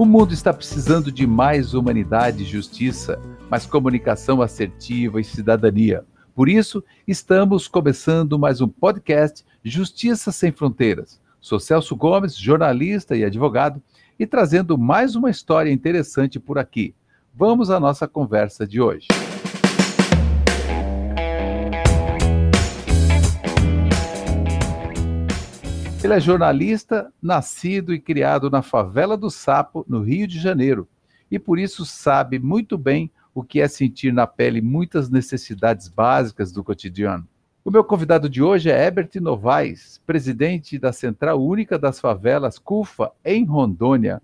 O mundo está precisando de mais humanidade e justiça, mais comunicação assertiva e cidadania. Por isso, estamos começando mais um podcast Justiça Sem Fronteiras. Sou Celso Gomes, jornalista e advogado, e trazendo mais uma história interessante por aqui. Vamos à nossa conversa de hoje. Ele é jornalista, nascido e criado na favela do Sapo, no Rio de Janeiro, e por isso sabe muito bem o que é sentir na pele muitas necessidades básicas do cotidiano. O meu convidado de hoje é Herbert Novaes, presidente da Central Única das Favelas CUFA, em Rondônia.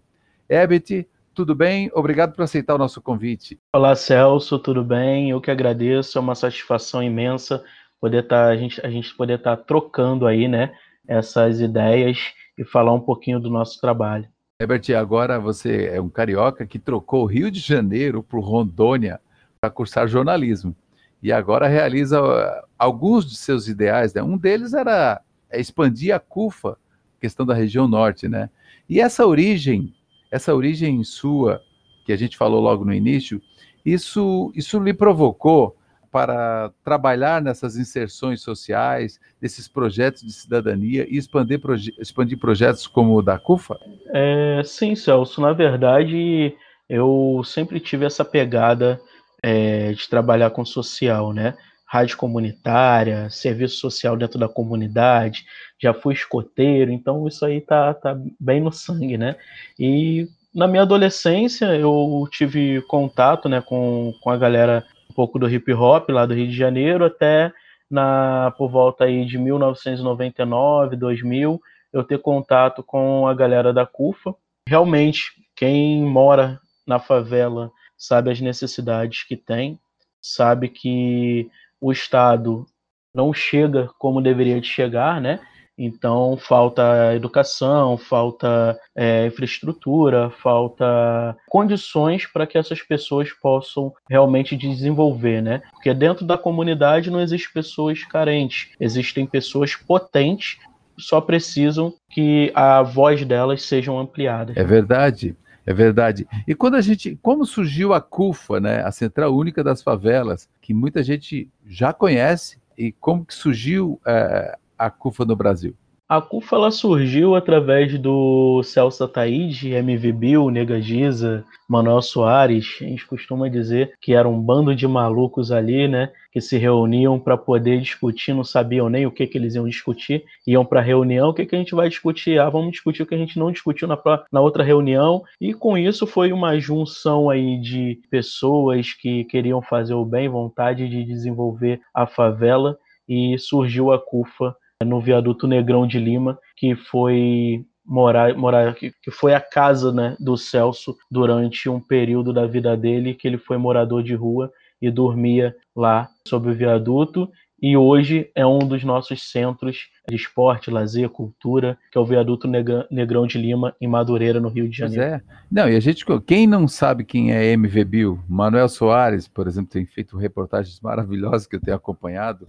Herbert, tudo bem? Obrigado por aceitar o nosso convite. Olá, Celso, tudo bem? Eu que agradeço, é uma satisfação imensa poder estar tá, a gente a gente poder estar tá trocando aí, né, essas ideias e falar um pouquinho do nosso trabalho. Herbert, agora você é um carioca que trocou o Rio de Janeiro por Rondônia para cursar jornalismo e agora realiza uh, alguns de seus ideais. Né? Um deles era expandir a CUFA, questão da região norte, né? E essa origem, essa origem sua que a gente falou logo no início, isso, isso lhe provocou para trabalhar nessas inserções sociais, nesses projetos de cidadania e expandir, proje expandir projetos como o da CUFA? É, sim, Celso. Na verdade, eu sempre tive essa pegada é, de trabalhar com social, né? Rádio comunitária, serviço social dentro da comunidade, já fui escoteiro, então isso aí tá, tá bem no sangue, né? E na minha adolescência eu tive contato né, com, com a galera pouco do hip hop lá do Rio de Janeiro até na por volta aí de 1999, 2000, eu ter contato com a galera da CUFA. Realmente, quem mora na favela sabe as necessidades que tem, sabe que o Estado não chega como deveria de chegar, né? Então, falta educação, falta é, infraestrutura, falta condições para que essas pessoas possam realmente desenvolver, né? Porque dentro da comunidade não existem pessoas carentes, existem pessoas potentes, só precisam que a voz delas sejam ampliadas. É verdade. É verdade. E quando a gente, como surgiu a CUFA, né, a Central Única das Favelas, que muita gente já conhece, e como que surgiu é, a CUFA no Brasil? A CUFA ela surgiu através do Celso Ataíde, MV Bill, Nega Giza, Manuel Soares. A gente costuma dizer que era um bando de malucos ali, né? Que se reuniam para poder discutir, não sabiam nem o que, que eles iam discutir. Iam para a reunião, o que, que a gente vai discutir? Ah, vamos discutir o que a gente não discutiu na, na outra reunião. E com isso foi uma junção aí de pessoas que queriam fazer o bem, vontade de desenvolver a favela. E surgiu a CUFA no viaduto Negrão de Lima, que foi morar, morar que, que foi a casa né, do Celso durante um período da vida dele, que ele foi morador de rua e dormia lá sob o viaduto. E hoje é um dos nossos centros de esporte, lazer, cultura, que é o Viaduto Negrão de Lima, em Madureira, no Rio de Janeiro. Pois é. Não, e a gente, quem não sabe quem é MV Bill? Manuel Soares, por exemplo, tem feito reportagens maravilhosas que eu tenho acompanhado.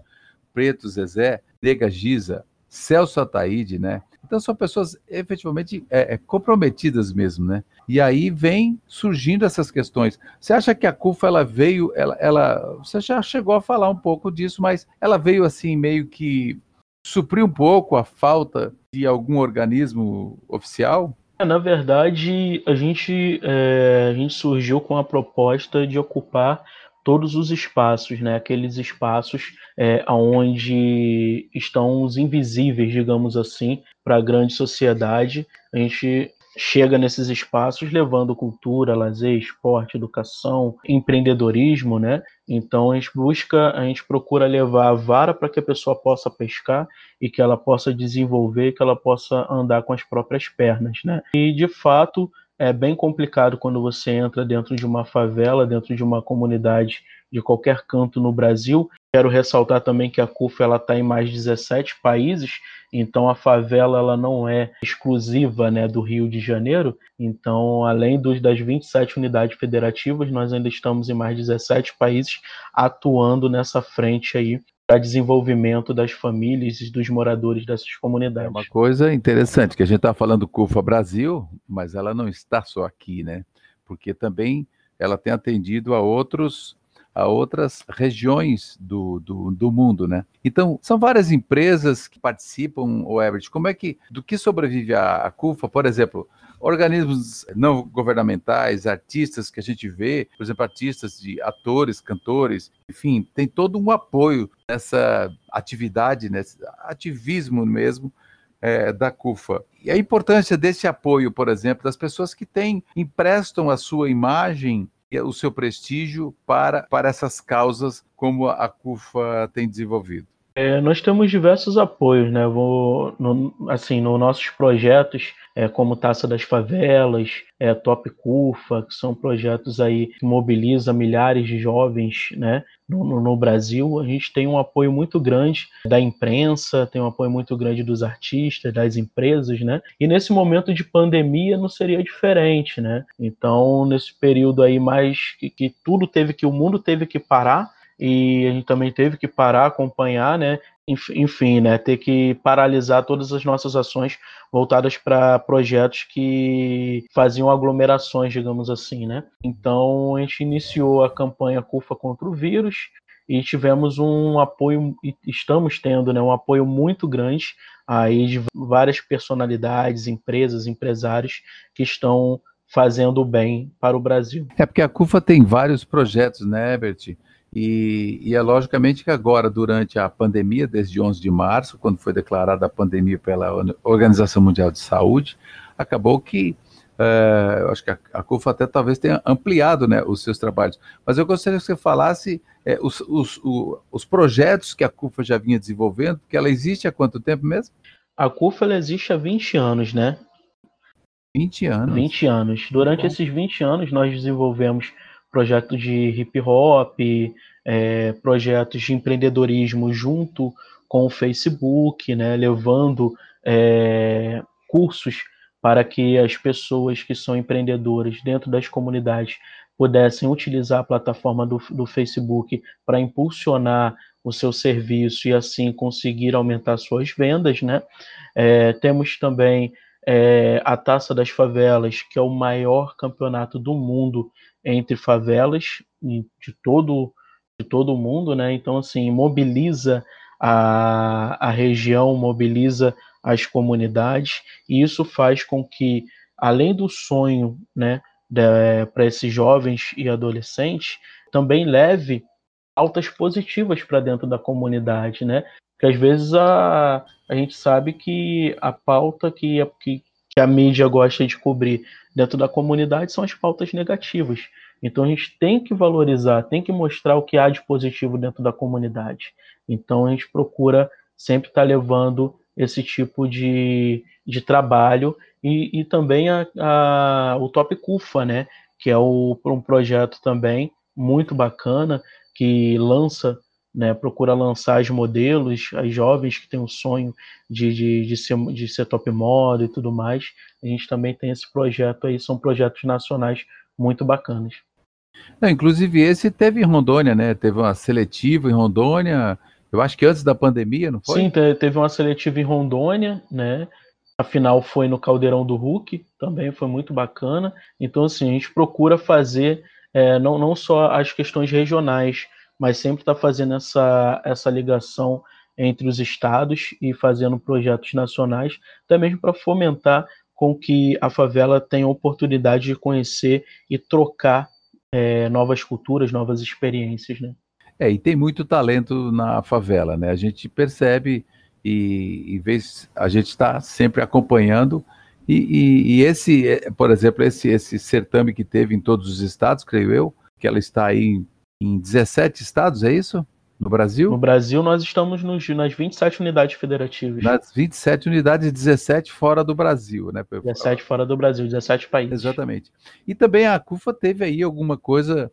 Preto Zezé, Nega Giza, Celso Ataíde, né? Então são pessoas efetivamente é, é, comprometidas mesmo, né? E aí vem surgindo essas questões. Você acha que a CUFA ela veio, ela, ela, você já chegou a falar um pouco disso, mas ela veio assim meio que suprir um pouco a falta de algum organismo oficial? É, na verdade, a gente, é, a gente surgiu com a proposta de ocupar todos os espaços, né? Aqueles espaços é, onde estão os invisíveis, digamos assim, para a grande sociedade. A gente chega nesses espaços levando cultura, lazer, esporte, educação, empreendedorismo, né? Então a gente busca, a gente procura levar a vara para que a pessoa possa pescar e que ela possa desenvolver, que ela possa andar com as próprias pernas, né? E de fato é bem complicado quando você entra dentro de uma favela, dentro de uma comunidade de qualquer canto no Brasil. Quero ressaltar também que a CUF ela está em mais de 17 países, então a favela ela não é exclusiva né, do Rio de Janeiro. Então, além dos, das 27 unidades federativas, nós ainda estamos em mais de 17 países atuando nessa frente aí para desenvolvimento das famílias e dos moradores dessas comunidades. É uma coisa interessante que a gente está falando CUFA Brasil, mas ela não está só aqui, né? Porque também ela tem atendido a outros a outras regiões do, do, do, mundo, né? Então, são várias empresas que participam, o Everett. Como é que, do que sobrevive a, a CUFA, por exemplo, organismos não governamentais, artistas que a gente vê, por exemplo, artistas de atores, cantores, enfim, tem todo um apoio nessa atividade, nesse ativismo mesmo, é, da CUFA. E a importância desse apoio, por exemplo, das pessoas que têm, emprestam a sua imagem o seu prestígio para, para essas causas como a CUFA tem desenvolvido? É, nós temos diversos apoios, né? Vou, no, assim, nos nossos projetos, é, como Taça das Favelas, é, Top CUFA, que são projetos aí que mobilizam milhares de jovens, né? No, no, no, Brasil, a gente tem um apoio muito grande da imprensa, tem um apoio muito grande dos artistas, das empresas, né? E nesse momento de pandemia não seria diferente, né? Então, nesse período aí mais que, que tudo teve que, o mundo teve que parar, e a gente também teve que parar, acompanhar, né? Enfim, né? Ter que paralisar todas as nossas ações voltadas para projetos que faziam aglomerações, digamos assim, né? Então a gente iniciou a campanha CUFA contra o vírus e tivemos um apoio, estamos tendo, né? Um apoio muito grande aí de várias personalidades, empresas, empresários que estão fazendo bem para o Brasil. É porque a CUFA tem vários projetos, né, Herbert? E, e, é logicamente que agora, durante a pandemia, desde 11 de março, quando foi declarada a pandemia pela Organização Mundial de Saúde, acabou que, uh, acho que a, a CUFA até talvez tenha ampliado né, os seus trabalhos. Mas eu gostaria que você falasse é, os, os, o, os projetos que a CUFA já vinha desenvolvendo, porque ela existe há quanto tempo mesmo? A CUFA ela existe há 20 anos, né? 20 anos. 20 anos. Durante Bom. esses 20 anos, nós desenvolvemos projetos de hip hop, é, projetos de empreendedorismo junto com o Facebook, né, levando é, cursos para que as pessoas que são empreendedoras dentro das comunidades pudessem utilizar a plataforma do, do Facebook para impulsionar o seu serviço e assim conseguir aumentar suas vendas, né? É, temos também é, a Taça das Favelas, que é o maior campeonato do mundo entre favelas de todo de todo o mundo, né? Então assim mobiliza a, a região, mobiliza as comunidades e isso faz com que além do sonho, né, para esses jovens e adolescentes, também leve altas positivas para dentro da comunidade, né? Porque às vezes a, a gente sabe que a pauta que, que, que a mídia gosta de cobrir dentro da comunidade são as pautas negativas. Então a gente tem que valorizar, tem que mostrar o que há de positivo dentro da comunidade. Então a gente procura sempre estar tá levando esse tipo de, de trabalho e, e também a, a, o Top CUFA, né? Que é o, um projeto também muito bacana que lança né, procura lançar os modelos, as jovens que têm o sonho de, de, de, ser, de ser top model e tudo mais. A gente também tem esse projeto aí, são projetos nacionais muito bacanas. Não, inclusive esse teve em Rondônia, né? Teve uma seletiva em Rondônia, eu acho que antes da pandemia, não foi? Sim, teve uma seletiva em Rondônia, né? A final foi no Caldeirão do Hulk, também foi muito bacana. Então, assim, a gente procura fazer é, não, não só as questões regionais, mas sempre está fazendo essa, essa ligação entre os estados e fazendo projetos nacionais, até mesmo para fomentar com que a favela tenha oportunidade de conhecer e trocar é, novas culturas, novas experiências, né? É, e tem muito talento na favela, né? A gente percebe e, e vez, a gente está sempre acompanhando e, e, e, esse, é, por exemplo, esse, esse certame que teve em todos os estados, creio eu, que ela está aí em 17 estados, é isso? No Brasil? No Brasil, nós estamos nos, nas 27 unidades federativas. Nas 27 unidades, 17 fora do Brasil, né? 17 fora do Brasil, 17 países. Exatamente. E também a CUFA teve aí alguma coisa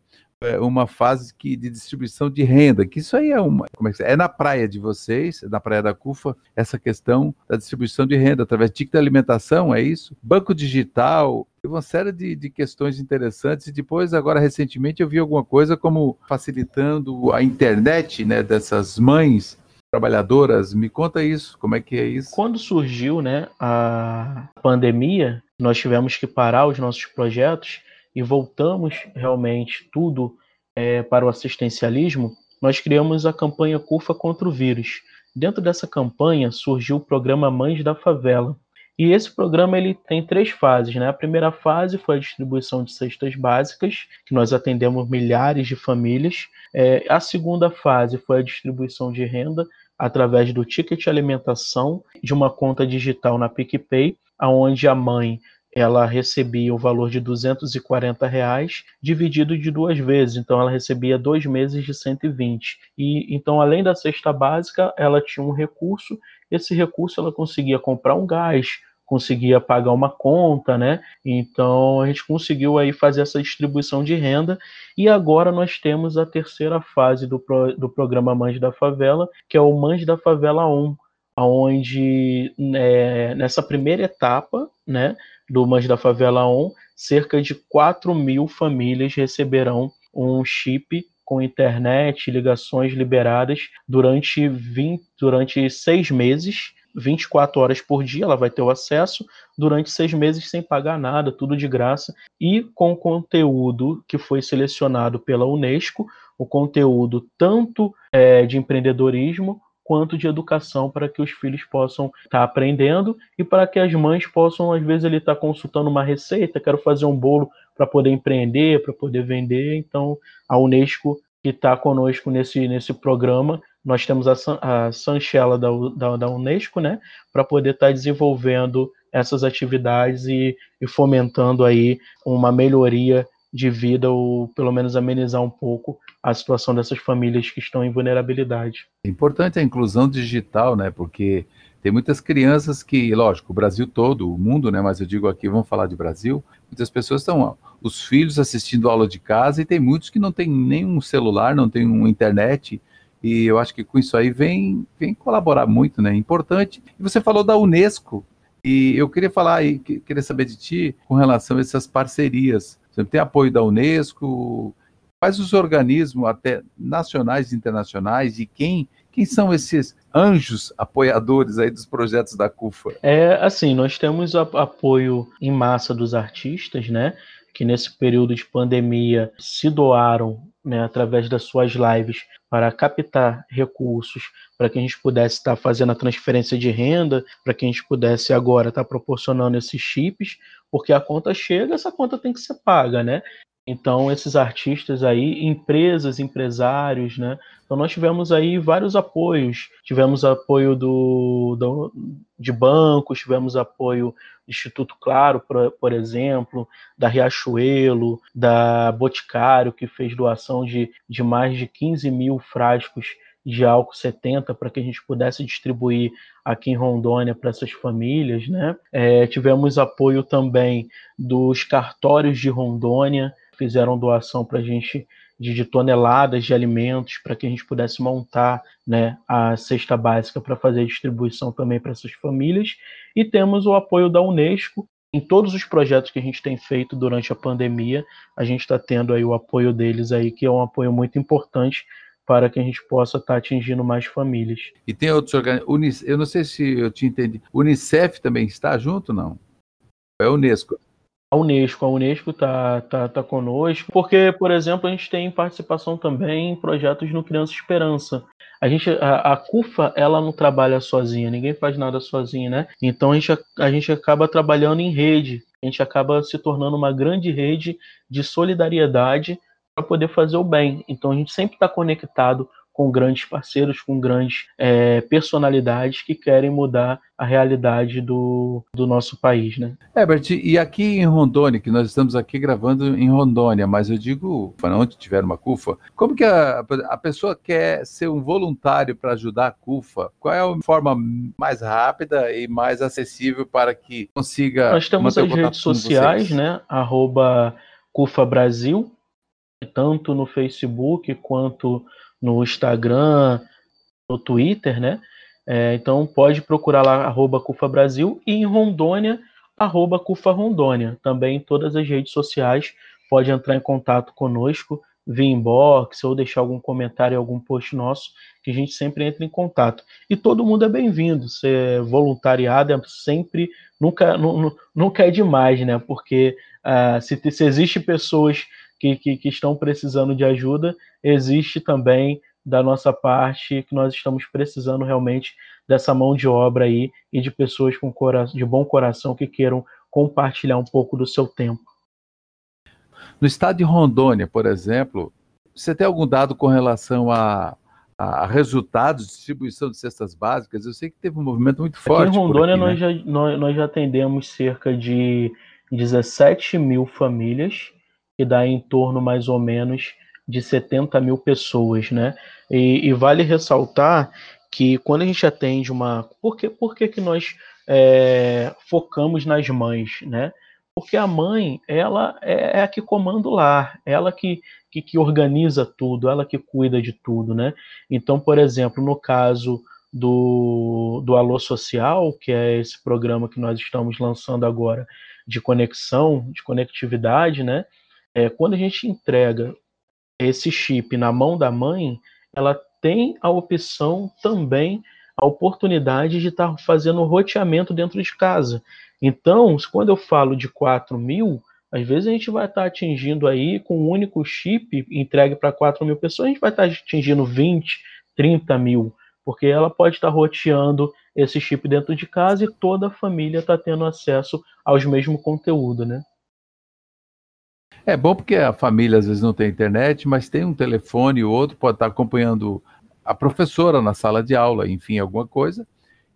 uma fase que, de distribuição de renda, que isso aí é uma. Como é, que é? é na praia de vocês, na praia da CUFA, essa questão da distribuição de renda através de ticket de alimentação, é isso? Banco digital, uma série de, de, questões interessantes. E depois, agora recentemente, eu vi alguma coisa como facilitando a internet né, dessas mães trabalhadoras. Me conta isso, como é que é isso? Quando surgiu né, a pandemia, nós tivemos que parar os nossos projetos e voltamos realmente tudo é, para o assistencialismo, nós criamos a campanha CUFA contra o vírus. Dentro dessa campanha surgiu o programa Mães da Favela. E esse programa ele tem três fases. Né? A primeira fase foi a distribuição de cestas básicas, que nós atendemos milhares de famílias. É, a segunda fase foi a distribuição de renda através do ticket alimentação de uma conta digital na PicPay, aonde a mãe ela recebia o valor de 240 reais dividido de duas vezes, então ela recebia dois meses de 120. E então, além da cesta básica, ela tinha um recurso. Esse recurso ela conseguia comprar um gás, conseguia pagar uma conta, né? Então a gente conseguiu aí fazer essa distribuição de renda e agora nós temos a terceira fase do, pro, do programa Mães da Favela, que é o Mães da Favela 1, onde né, nessa primeira etapa, né, do Mães da Favela 1, cerca de 4 mil famílias receberão um chip com internet, ligações liberadas durante, 20, durante seis meses, 24 horas por dia, ela vai ter o acesso durante seis meses sem pagar nada, tudo de graça, e com conteúdo que foi selecionado pela Unesco, o conteúdo tanto é, de empreendedorismo quanto de educação para que os filhos possam estar tá aprendendo e para que as mães possam, às vezes, ele estar tá consultando uma receita, quero fazer um bolo para poder empreender, para poder vender. Então, a Unesco que está conosco nesse, nesse programa, nós temos a, a Sanchela da, da, da Unesco, né, para poder estar tá desenvolvendo essas atividades e, e fomentando aí uma melhoria de vida ou pelo menos amenizar um pouco a situação dessas famílias que estão em vulnerabilidade. É importante a inclusão digital, né? Porque tem muitas crianças que, lógico, o Brasil todo, o mundo, né? Mas eu digo aqui, vamos falar de Brasil. Muitas pessoas estão, os filhos assistindo aula de casa e tem muitos que não têm nenhum celular, não têm uma internet. E eu acho que com isso aí vem, vem colaborar muito, né? Importante. E você falou da Unesco. E eu queria falar aí, queria saber de ti com relação a essas parcerias você tem apoio da Unesco, quais os organismos, até nacionais e internacionais, e quem, quem são esses anjos apoiadores aí dos projetos da CUFA? É assim, nós temos apoio em massa dos artistas, né? Que nesse período de pandemia se doaram né, através das suas lives para captar recursos, para que a gente pudesse estar fazendo a transferência de renda, para que a gente pudesse agora estar proporcionando esses chips, porque a conta chega, essa conta tem que ser paga, né? Então, esses artistas aí, empresas, empresários, né? Então, nós tivemos aí vários apoios. Tivemos apoio do, do de bancos, tivemos apoio do Instituto Claro, por, por, exemplo, da Riachuelo, da Boticário, que fez doação de, de mais de 15 mil frascos de álcool 70 para que a gente pudesse distribuir aqui em Rondônia para essas famílias, né? É, tivemos apoio também dos cartórios de Rondônia, fizeram doação para a gente de, de, toneladas de alimentos para que a gente pudesse montar né, a cesta básica para fazer distribuição também para essas famílias. E temos o apoio da Unesco. Em todos os projetos que a gente tem feito durante a pandemia, a gente está tendo aí o apoio deles aí, que é um apoio muito importante para que a gente possa estar tá atingindo mais famílias. E tem outros organismos, eu não sei se eu te entendi, Unicef também está junto, não? É a Unesco. A Unesco, a Unesco está tá, tá conosco, porque, por exemplo, a gente tem participação também em projetos no Criança Esperança. A gente, a, a CUFA, ela não trabalha sozinha, ninguém faz nada sozinho, né? Então a gente, a gente acaba trabalhando em rede, a gente acaba se tornando uma grande rede de solidariedade para poder fazer o bem. Então a gente sempre está conectado com grandes parceiros, com grandes é, personalidades que querem mudar a realidade do, do nosso país, né? Herbert, e aqui em Rondônia, que nós estamos aqui gravando em Rondônia, mas eu digo, onde tiver uma CUFA, como que a, a pessoa quer ser um voluntário para ajudar a CUFA? Qual é a forma mais rápida e mais acessível para que consiga Nós temos as redes sociais, né? Arroba CUFA Brasil, tanto no Facebook quanto no Instagram, no Twitter, né? É, então pode procurar lá arroba Cufa Brasil e em Rondônia, arroba Cufa Rondônia. Também em todas as redes sociais pode entrar em contato conosco via inbox ou deixar algum comentário, algum post nosso, que a gente sempre entra em contato. E todo mundo é bem-vindo. Ser voluntariado é sempre, nunca, nunca é demais, né? Porque uh, se, se existe pessoas que, que, que estão precisando de ajuda, existe também da nossa parte que nós estamos precisando realmente dessa mão de obra aí e de pessoas com de bom coração que queiram compartilhar um pouco do seu tempo. No estado de Rondônia, por exemplo, você tem algum dado com relação a, a resultados de distribuição de cestas básicas? Eu sei que teve um movimento muito forte. Aqui em Rondônia, aqui, né? nós, já, nós, nós já atendemos cerca de 17 mil famílias que dá em torno mais ou menos de 70 mil pessoas, né? E, e vale ressaltar que quando a gente atende uma. Por que, por que, que nós é, focamos nas mães, né? Porque a mãe, ela é, é a que comanda o lar, ela que, que, que organiza tudo, ela que cuida de tudo, né? Então, por exemplo, no caso do, do Alô Social, que é esse programa que nós estamos lançando agora de conexão, de conectividade, né? É, quando a gente entrega esse chip na mão da mãe, ela tem a opção também, a oportunidade de estar tá fazendo roteamento dentro de casa. Então, quando eu falo de 4 mil, às vezes a gente vai estar tá atingindo aí, com um único chip entregue para 4 mil pessoas, a gente vai estar tá atingindo 20, 30 mil, porque ela pode estar roteando esse chip dentro de casa e toda a família está tendo acesso aos mesmos conteúdos, né? É bom porque a família às vezes não tem internet, mas tem um telefone, o outro pode estar acompanhando a professora na sala de aula, enfim, alguma coisa,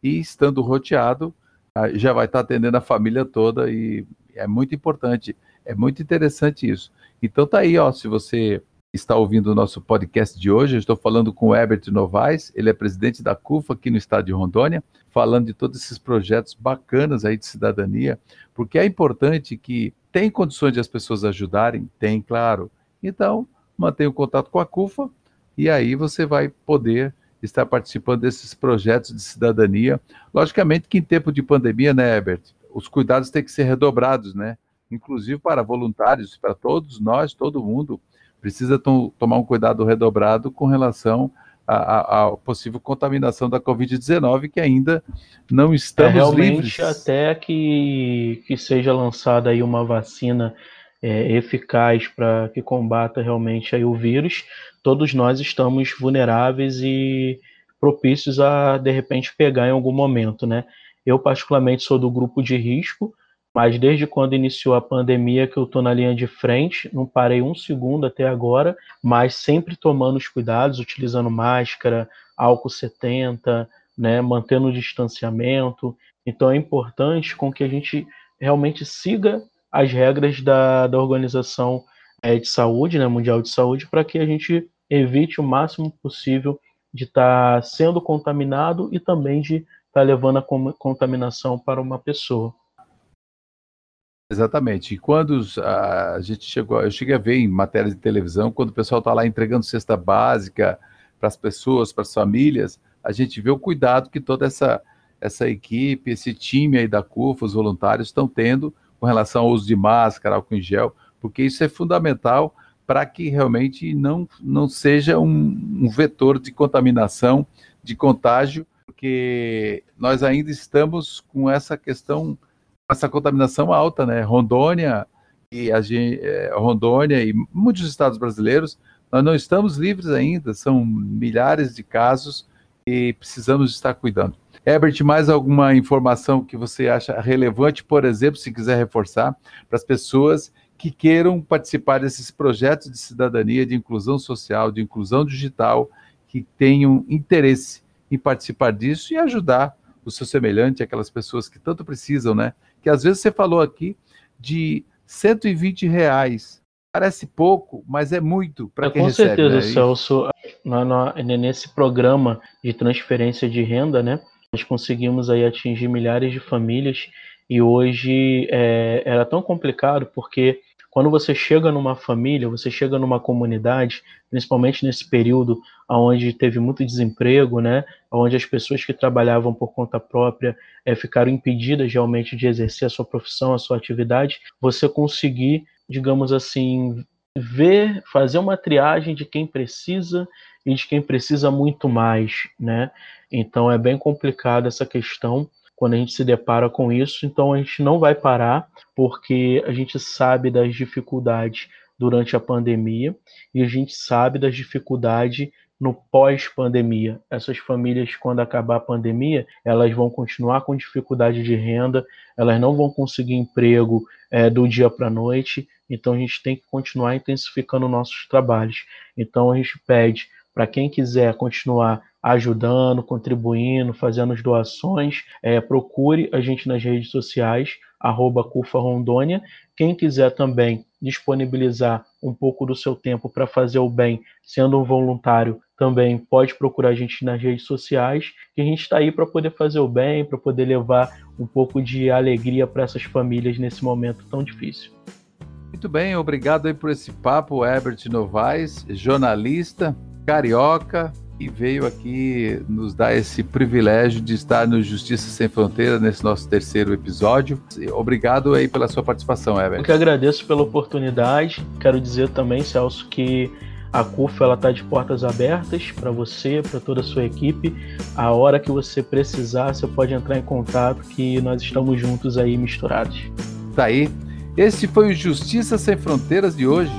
e estando roteado, ah, já vai estar atendendo a família toda e é muito importante, é muito interessante isso. Então tá aí, ó, se você está ouvindo o nosso podcast de hoje, eu estou falando com o Herbert Novaes, ele é presidente da CUFA aqui no estado de Rondônia, falando de todos esses projetos bacanas aí de cidadania, porque é importante que tem condições de as pessoas ajudarem? Tem, claro. Então, mantenha o contato com a CUFA e aí você vai poder estar participando desses projetos de cidadania. Logicamente que em tempo de pandemia, né, Herbert, os cuidados têm que ser redobrados, né? Inclusive para voluntários, para todos nós, todo mundo precisa to tomar um cuidado redobrado com relação à possível contaminação da Covid-19, que ainda não estamos é, realmente livres. até que, que seja lançada aí uma vacina é, eficaz para que combata realmente aí o vírus, todos nós estamos vulneráveis e propícios a, de repente, pegar em algum momento, né? Eu, particularmente, sou do grupo de risco, mas desde quando iniciou a pandemia que eu estou na linha de frente, não parei um segundo até agora, mas sempre tomando os cuidados, utilizando máscara, álcool 70, né, mantendo o distanciamento. Então é importante com que a gente realmente siga as regras da, da Organização é, de Saúde, né, Mundial de Saúde, para que a gente evite o máximo possível de estar tá sendo contaminado e também de estar tá levando a contaminação para uma pessoa. Exatamente. E quando a gente chegou, eu cheguei a ver em matérias de televisão, quando o pessoal está lá entregando cesta básica para as pessoas, para as famílias, a gente vê o cuidado que toda essa, essa equipe, esse time aí da CUFA, os voluntários, estão tendo com relação ao uso de máscara, álcool em gel, porque isso é fundamental para que realmente não, não seja um, um vetor de contaminação, de contágio, porque nós ainda estamos com essa questão essa contaminação alta, né? Rondônia e a é, Rondônia e muitos estados brasileiros, nós não estamos livres ainda, são milhares de casos e precisamos estar cuidando. Herbert, mais alguma informação que você acha relevante, por exemplo, se quiser reforçar, para as pessoas que queiram participar desses projetos de cidadania, de inclusão social, de inclusão digital, que tenham interesse em participar disso e ajudar o seu semelhante, aquelas pessoas que tanto precisam, né? Que às vezes você falou aqui de 120 reais. Parece pouco, mas é muito para é, quem com recebe. Com certeza, né? Celso. Nesse programa de transferência de renda, né? Nós conseguimos aí atingir milhares de famílias e hoje é, era tão complicado porque quando você chega numa família, você chega numa comunidade, principalmente nesse período onde teve muito desemprego, né, onde as pessoas que trabalhavam por conta própria é, ficaram impedidas realmente de exercer a sua profissão, a sua atividade, você conseguir, digamos assim, ver, fazer uma triagem de quem precisa e de quem precisa muito mais, né? Então é bem complicada essa questão quando a gente se depara com isso. Então a gente não vai parar, porque a gente sabe das dificuldades durante a pandemia e a gente sabe das dificuldades no pós-pandemia. Essas famílias, quando acabar a pandemia, elas vão continuar com dificuldade de renda, elas não vão conseguir emprego é, do dia para a noite, então a gente tem que continuar intensificando nossos trabalhos. Então a gente pede para quem quiser continuar ajudando, contribuindo, fazendo as doações, é, procure a gente nas redes sociais, arroba Cufa Rondônia. Quem quiser também disponibilizar um pouco do seu tempo para fazer o bem, sendo um voluntário, também pode procurar a gente nas redes sociais, que a gente está aí para poder fazer o bem, para poder levar um pouco de alegria para essas famílias nesse momento tão difícil. Muito bem, obrigado aí por esse papo, Herbert Novaes, jornalista, carioca, e veio aqui nos dar esse privilégio de estar no Justiça Sem Fronteiras nesse nosso terceiro episódio. Obrigado aí pela sua participação, Ever. Eu que agradeço pela oportunidade. Quero dizer também, Celso, que a CUF ela está de portas abertas para você, para toda a sua equipe. A hora que você precisar, você pode entrar em contato que nós estamos juntos aí misturados. Tá aí. Este foi o Justiça Sem Fronteiras de hoje.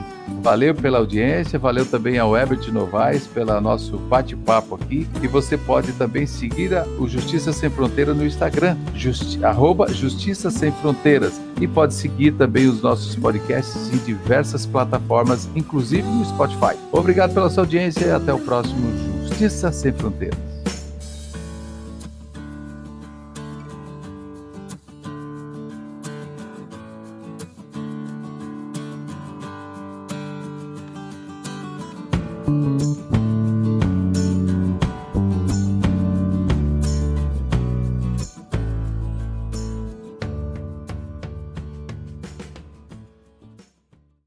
Valeu pela audiência, valeu também ao Herbert Novaes pelo nosso bate-papo aqui. E você pode também seguir o Justiça Sem Fronteiras no Instagram, justi arroba Justiça Sem Fronteiras. E pode seguir também os nossos podcasts em diversas plataformas, inclusive no Spotify. Obrigado pela sua audiência e até o próximo Justiça Sem Fronteiras.